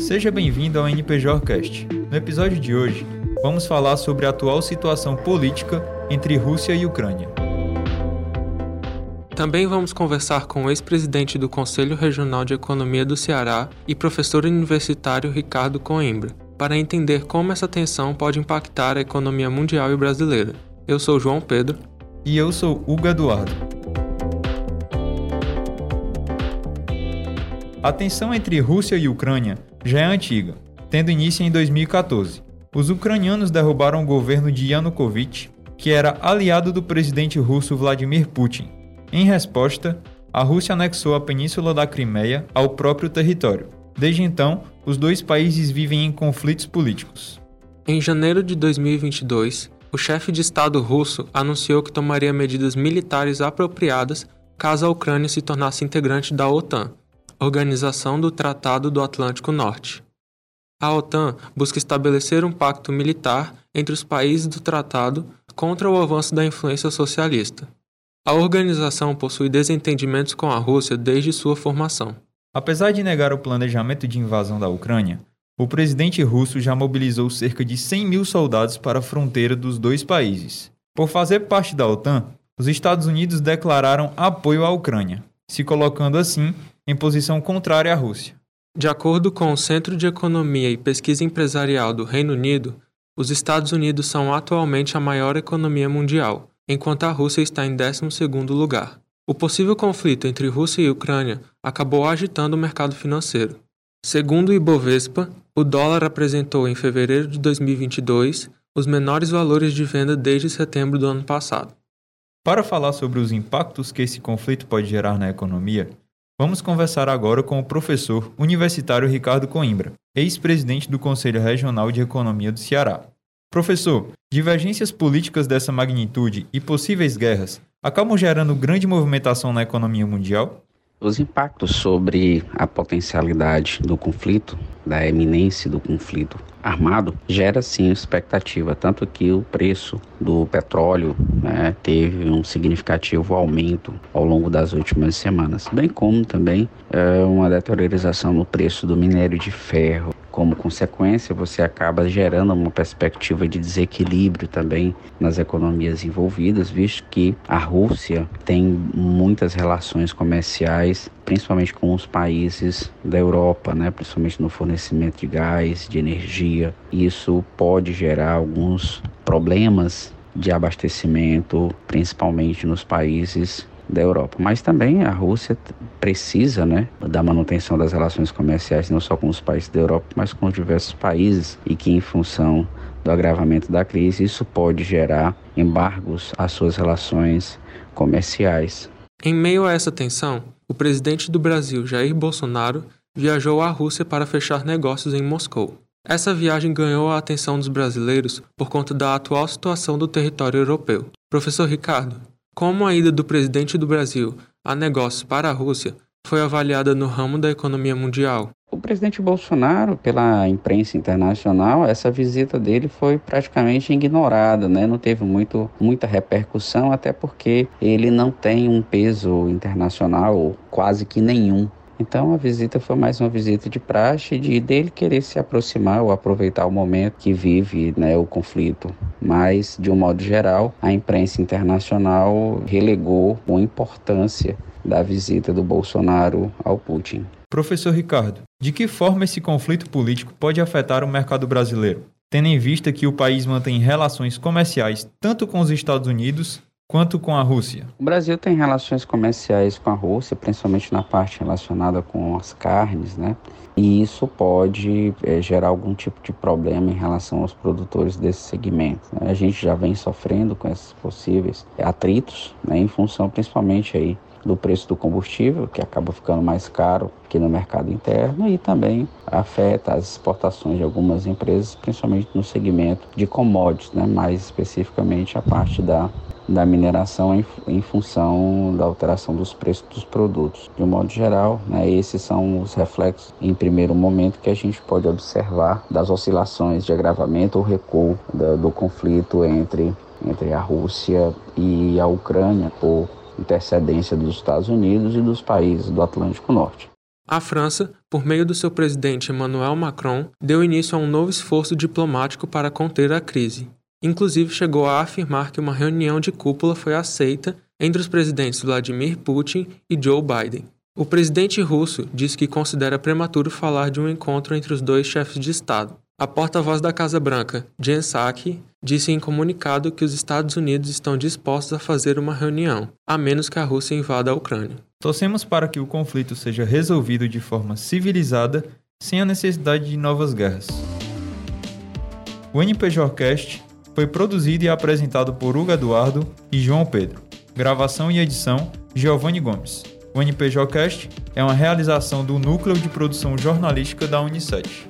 Seja bem-vindo ao NPJcast. No episódio de hoje, vamos falar sobre a atual situação política entre Rússia e Ucrânia. Também vamos conversar com o ex-presidente do Conselho Regional de Economia do Ceará e professor universitário Ricardo Coimbra, para entender como essa tensão pode impactar a economia mundial e brasileira. Eu sou João Pedro. E eu sou Hugo Eduardo. A tensão entre Rússia e Ucrânia já é antiga, tendo início em 2014. Os ucranianos derrubaram o governo de Yanukovych, que era aliado do presidente russo Vladimir Putin em resposta, a Rússia anexou a península da Crimeia ao próprio território. Desde então, os dois países vivem em conflitos políticos. Em janeiro de 2022, o chefe de Estado russo anunciou que tomaria medidas militares apropriadas caso a Ucrânia se tornasse integrante da OTAN, Organização do Tratado do Atlântico Norte. A OTAN busca estabelecer um pacto militar entre os países do tratado contra o avanço da influência socialista. A organização possui desentendimentos com a Rússia desde sua formação. Apesar de negar o planejamento de invasão da Ucrânia, o presidente russo já mobilizou cerca de 100 mil soldados para a fronteira dos dois países. Por fazer parte da OTAN, os Estados Unidos declararam apoio à Ucrânia, se colocando assim em posição contrária à Rússia. De acordo com o Centro de Economia e Pesquisa Empresarial do Reino Unido, os Estados Unidos são atualmente a maior economia mundial enquanto a Rússia está em 12º lugar. O possível conflito entre Rússia e Ucrânia acabou agitando o mercado financeiro. Segundo o Ibovespa, o dólar apresentou em fevereiro de 2022 os menores valores de venda desde setembro do ano passado. Para falar sobre os impactos que esse conflito pode gerar na economia, vamos conversar agora com o professor universitário Ricardo Coimbra, ex-presidente do Conselho Regional de Economia do Ceará. Professor, divergências políticas dessa magnitude e possíveis guerras acabam gerando grande movimentação na economia mundial? Os impactos sobre a potencialidade do conflito, da eminência do conflito armado, gera sim expectativa, tanto que o preço do petróleo né, teve um significativo aumento ao longo das últimas semanas, bem como também é, uma deteriorização no preço do minério de ferro, como consequência, você acaba gerando uma perspectiva de desequilíbrio também nas economias envolvidas, visto que a Rússia tem muitas relações comerciais, principalmente com os países da Europa, né, principalmente no fornecimento de gás, de energia. Isso pode gerar alguns problemas de abastecimento, principalmente nos países da Europa. Mas também a Rússia precisa né, da manutenção das relações comerciais, não só com os países da Europa, mas com os diversos países, e que, em função do agravamento da crise, isso pode gerar embargos às suas relações comerciais. Em meio a essa tensão, o presidente do Brasil, Jair Bolsonaro, viajou à Rússia para fechar negócios em Moscou. Essa viagem ganhou a atenção dos brasileiros por conta da atual situação do território europeu. Professor Ricardo, como a ida do presidente do Brasil a negócios para a Rússia foi avaliada no ramo da economia mundial? O presidente Bolsonaro, pela imprensa internacional, essa visita dele foi praticamente ignorada, né? não teve muito, muita repercussão, até porque ele não tem um peso internacional quase que nenhum então a visita foi mais uma visita de praxe, de dele querer se aproximar ou aproveitar o momento que vive né, o conflito. Mas, de um modo geral, a imprensa internacional relegou a importância da visita do Bolsonaro ao Putin. Professor Ricardo, de que forma esse conflito político pode afetar o mercado brasileiro? Tendo em vista que o país mantém relações comerciais tanto com os Estados Unidos quanto com a Rússia? O Brasil tem relações comerciais com a Rússia, principalmente na parte relacionada com as carnes, né? E isso pode é, gerar algum tipo de problema em relação aos produtores desse segmento. Né? A gente já vem sofrendo com esses possíveis atritos, né? em função principalmente aí do preço do combustível, que acaba ficando mais caro aqui no mercado interno e também afeta as exportações de algumas empresas, principalmente no segmento de commodities, né? mais especificamente a parte da da mineração em, em, função da alteração dos preços dos produtos. De um modo geral, né, esses são os reflexos, em primeiro momento, que a gente pode observar das oscilações de agravamento ou recuo do, do conflito entre, entre a Rússia e a Ucrânia, por intercedência dos Estados Unidos e dos países do Atlântico Norte. A França por meio do seu presidente Emmanuel Macron, deu início a um novo esforço diplomático para conter a crise. Inclusive chegou a afirmar que uma reunião de cúpula foi aceita entre os presidentes Vladimir Putin e Joe Biden. O presidente russo disse que considera prematuro falar de um encontro entre os dois chefes de Estado. A porta-voz da Casa Branca, Jen Psaki, disse em comunicado que os Estados Unidos estão dispostos a fazer uma reunião, a menos que a Rússia invada a Ucrânia. Torcemos para que o conflito seja resolvido de forma civilizada, sem a necessidade de novas guerras. O NPJcast foi produzido e apresentado por Hugo Eduardo e João Pedro. Gravação e edição: Giovanni Gomes. O NPJcast é uma realização do Núcleo de Produção Jornalística da Unicef.